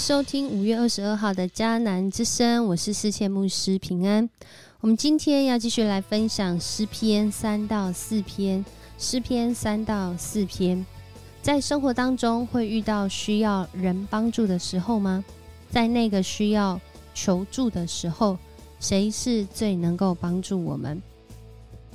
收听五月二十二号的迦南之声，我是世界牧师平安。我们今天要继续来分享诗篇三到四篇。诗篇三到四篇，在生活当中会遇到需要人帮助的时候吗？在那个需要求助的时候，谁是最能够帮助我们，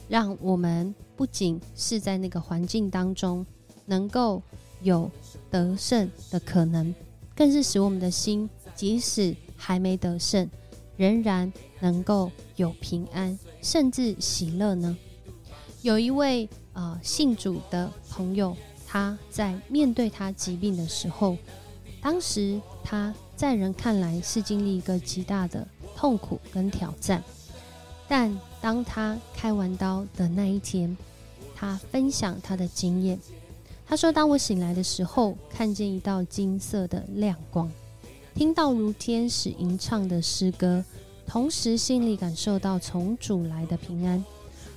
让我们不仅是在那个环境当中能够有得胜的可能？更是使我们的心，即使还没得胜，仍然能够有平安，甚至喜乐呢。有一位呃信主的朋友，他在面对他疾病的时候，当时他在人看来是经历一个极大的痛苦跟挑战，但当他开完刀的那一天，他分享他的经验。他说：“当我醒来的时候，看见一道金色的亮光，听到如天使吟唱的诗歌，同时心里感受到从主来的平安，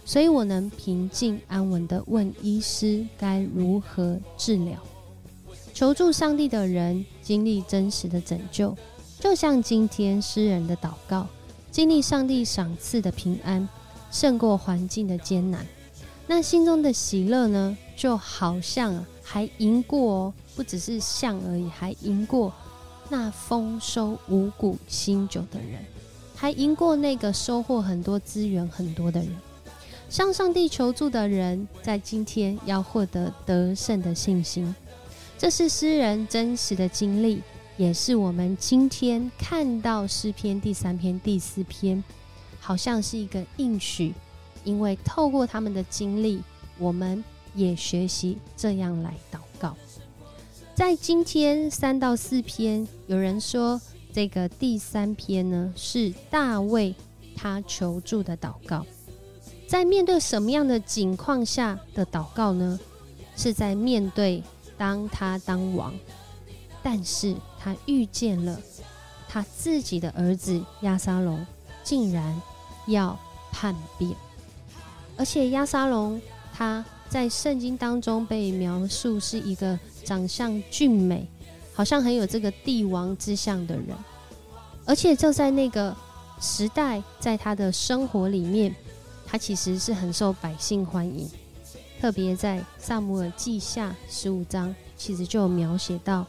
所以我能平静安稳地问医师该如何治疗。求助上帝的人经历真实的拯救，就像今天诗人的祷告，经历上帝赏赐的平安，胜过环境的艰难。那心中的喜乐呢？”就好像还赢过，不只是像而已，还赢过那丰收五谷新酒的人，还赢过那个收获很多资源很多的人。向上帝求助的人，在今天要获得得胜的信心。这是诗人真实的经历，也是我们今天看到诗篇第三篇、第四篇，好像是一个应许，因为透过他们的经历，我们。也学习这样来祷告。在今天三到四篇，有人说这个第三篇呢是大卫他求助的祷告。在面对什么样的境况下的祷告呢？是在面对当他当王，但是他遇见了他自己的儿子亚沙龙，竟然要叛变，而且亚沙龙他。在圣经当中被描述是一个长相俊美，好像很有这个帝王之相的人，而且就在那个时代，在他的生活里面，他其实是很受百姓欢迎。特别在萨姆尔记下十五章，其实就描写到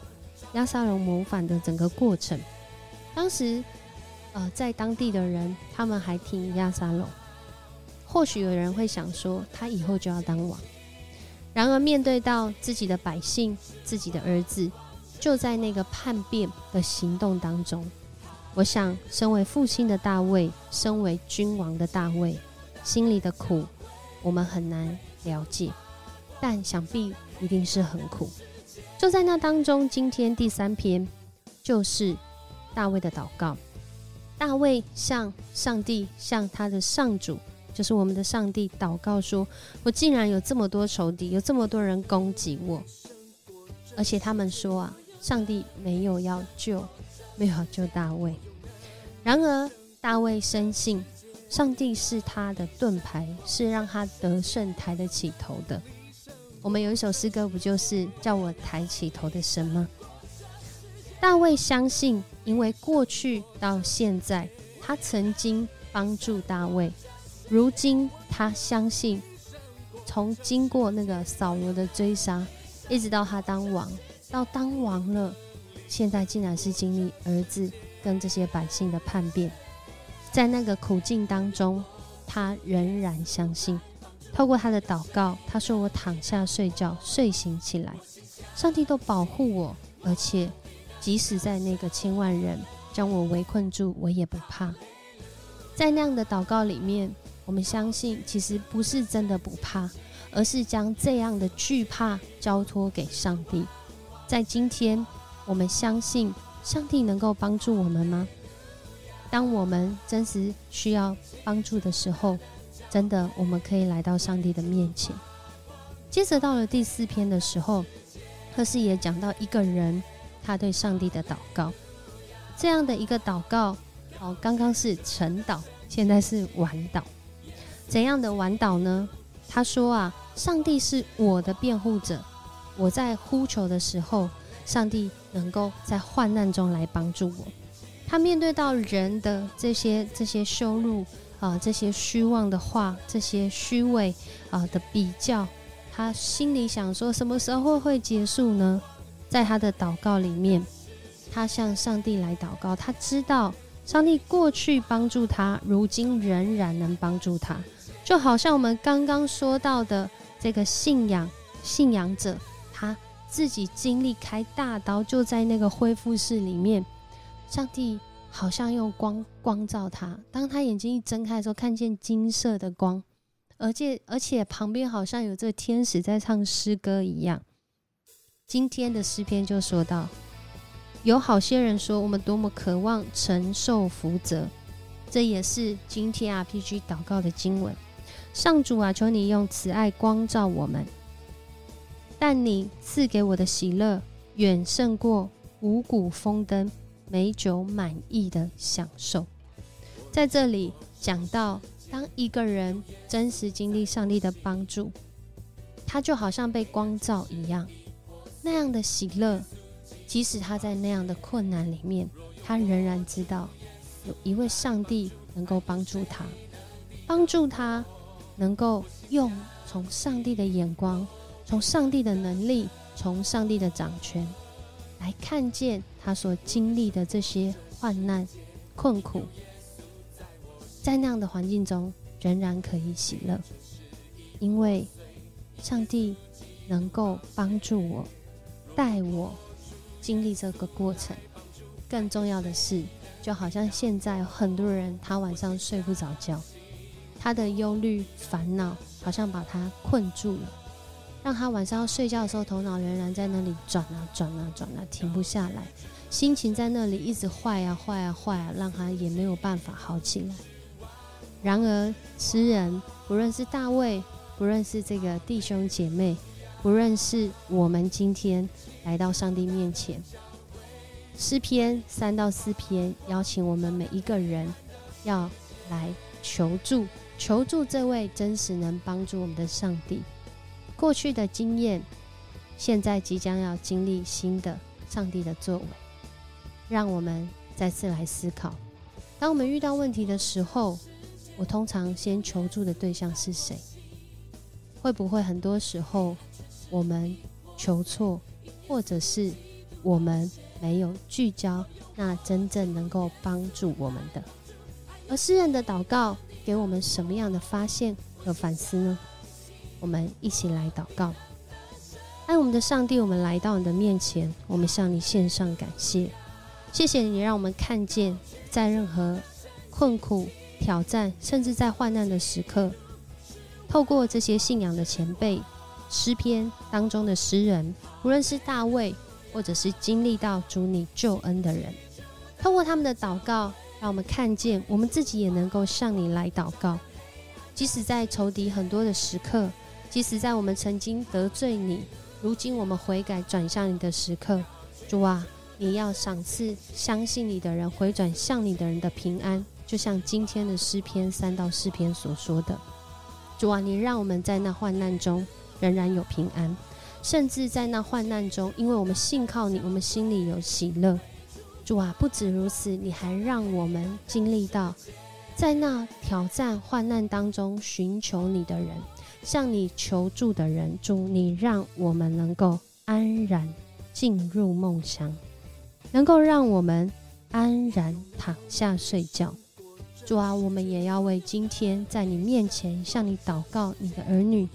亚沙龙谋反的整个过程。当时，呃，在当地的人，他们还挺亚沙龙。或许有人会想说，他以后就要当王。然而，面对到自己的百姓、自己的儿子，就在那个叛变的行动当中，我想，身为父亲的大卫，身为君王的大卫，心里的苦，我们很难了解，但想必一定是很苦。就在那当中，今天第三篇就是大卫的祷告。大卫向上帝，向他的上主。就是我们的上帝祷告说：“我竟然有这么多仇敌，有这么多人攻击我，而且他们说啊，上帝没有要救，没有救大卫。然而大卫深信，上帝是他的盾牌，是让他得胜抬得起头的。我们有一首诗歌，不就是叫我抬起头的神吗？大卫相信，因为过去到现在，他曾经帮助大卫。”如今他相信，从经过那个扫罗的追杀，一直到他当王，到当王了，现在竟然是经历儿子跟这些百姓的叛变，在那个苦境当中，他仍然相信。透过他的祷告，他说：“我躺下睡觉，睡醒起来，上帝都保护我，而且即使在那个千万人将我围困住，我也不怕。”在那样的祷告里面。我们相信，其实不是真的不怕，而是将这样的惧怕交托给上帝。在今天，我们相信上帝能够帮助我们吗？当我们真实需要帮助的时候，真的我们可以来到上帝的面前。接着到了第四篇的时候，赫斯也讲到一个人他对上帝的祷告，这样的一个祷告，哦，刚刚是晨祷，现在是晚祷。怎样的晚祷呢？他说啊，上帝是我的辩护者，我在呼求的时候，上帝能够在患难中来帮助我。他面对到人的这些这些羞辱啊，这些虚妄的话，这些虚伪啊的比较，他心里想说：什么时候会结束呢？在他的祷告里面，他向上帝来祷告。他知道上帝过去帮助他，如今仍然能帮助他。就好像我们刚刚说到的这个信仰信仰者，他自己经历开大刀，就在那个恢复室里面，上帝好像用光光照他。当他眼睛一睁开的时候，看见金色的光，而且而且旁边好像有这天使在唱诗歌一样。今天的诗篇就说到，有好些人说我们多么渴望承受福泽，这也是今天 RPG 祷告的经文。上主啊，求你用慈爱光照我们，但你赐给我的喜乐远胜过五谷丰登、美酒满意的享受。在这里讲到，当一个人真实经历上帝的帮助，他就好像被光照一样，那样的喜乐，即使他在那样的困难里面，他仍然知道有一位上帝能够帮助他，帮助他。能够用从上帝的眼光，从上帝的能力，从上帝的掌权来看见他所经历的这些患难、困苦，在那样的环境中仍然可以喜乐，因为上帝能够帮助我，带我经历这个过程。更重要的是，就好像现在很多人他晚上睡不着觉。他的忧虑、烦恼好像把他困住了，让他晚上要睡觉的时候，头脑仍然在那里转啊转啊转啊，停不下来，心情在那里一直坏啊坏啊坏啊，让他也没有办法好起来。然而，诗人不论是大卫，不论是这个弟兄姐妹，不论是我们今天来到上帝面前，诗篇三到四篇邀请我们每一个人要来求助。求助这位真实能帮助我们的上帝。过去的经验，现在即将要经历新的上帝的作为，让我们再次来思考：当我们遇到问题的时候，我通常先求助的对象是谁？会不会很多时候我们求错，或者是我们没有聚焦那真正能够帮助我们的？而诗人的祷告。给我们什么样的发现和反思呢？我们一起来祷告。爱我们的上帝，我们来到你的面前，我们向你献上感谢。谢谢你让我们看见，在任何困苦、挑战，甚至在患难的时刻，透过这些信仰的前辈、诗篇当中的诗人，无论是大卫，或者是经历到主你救恩的人，透过他们的祷告。让我们看见，我们自己也能够向你来祷告。即使在仇敌很多的时刻，即使在我们曾经得罪你，如今我们悔改转向你的时刻，主啊，你要赏赐相信你的人回转向你的人的平安，就像今天的诗篇三到四篇所说的。主啊，你让我们在那患难中仍然有平安，甚至在那患难中，因为我们信靠你，我们心里有喜乐。主啊，不止如此，你还让我们经历到，在那挑战患难当中寻求你的人，向你求助的人。主，你让我们能够安然进入梦乡，能够让我们安然躺下睡觉。主啊，我们也要为今天在你面前向你祷告，你的儿女，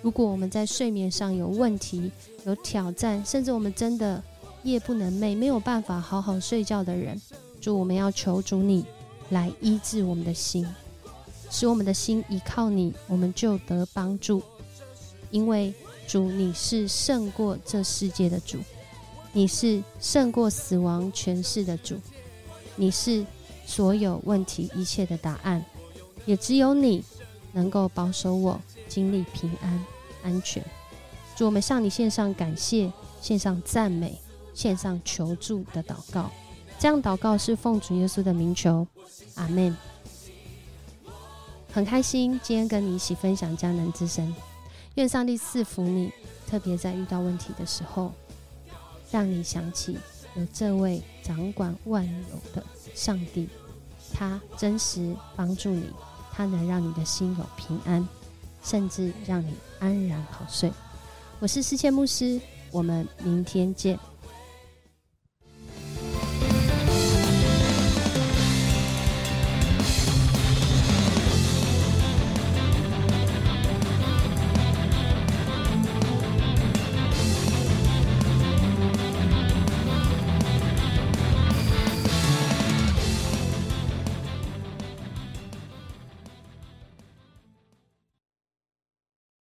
如果我们在睡眠上有问题、有挑战，甚至我们真的。夜不能寐，没有办法好好睡觉的人，主，我们要求主你来医治我们的心，使我们的心依靠你，我们就得帮助。因为主你是胜过这世界的主，你是胜过死亡权势的主，你是所有问题一切的答案，也只有你能够保守我经历平安安全。主，我们向你献上感谢，献上赞美。献上求助的祷告，这样祷告是奉主耶稣的名求。阿门，很开心今天跟你一起分享迦南之声。愿上帝赐福你，特别在遇到问题的时候，让你想起有这位掌管万有的上帝。他真实帮助你，他能让你的心有平安，甚至让你安然好睡。我是世界牧师，我们明天见。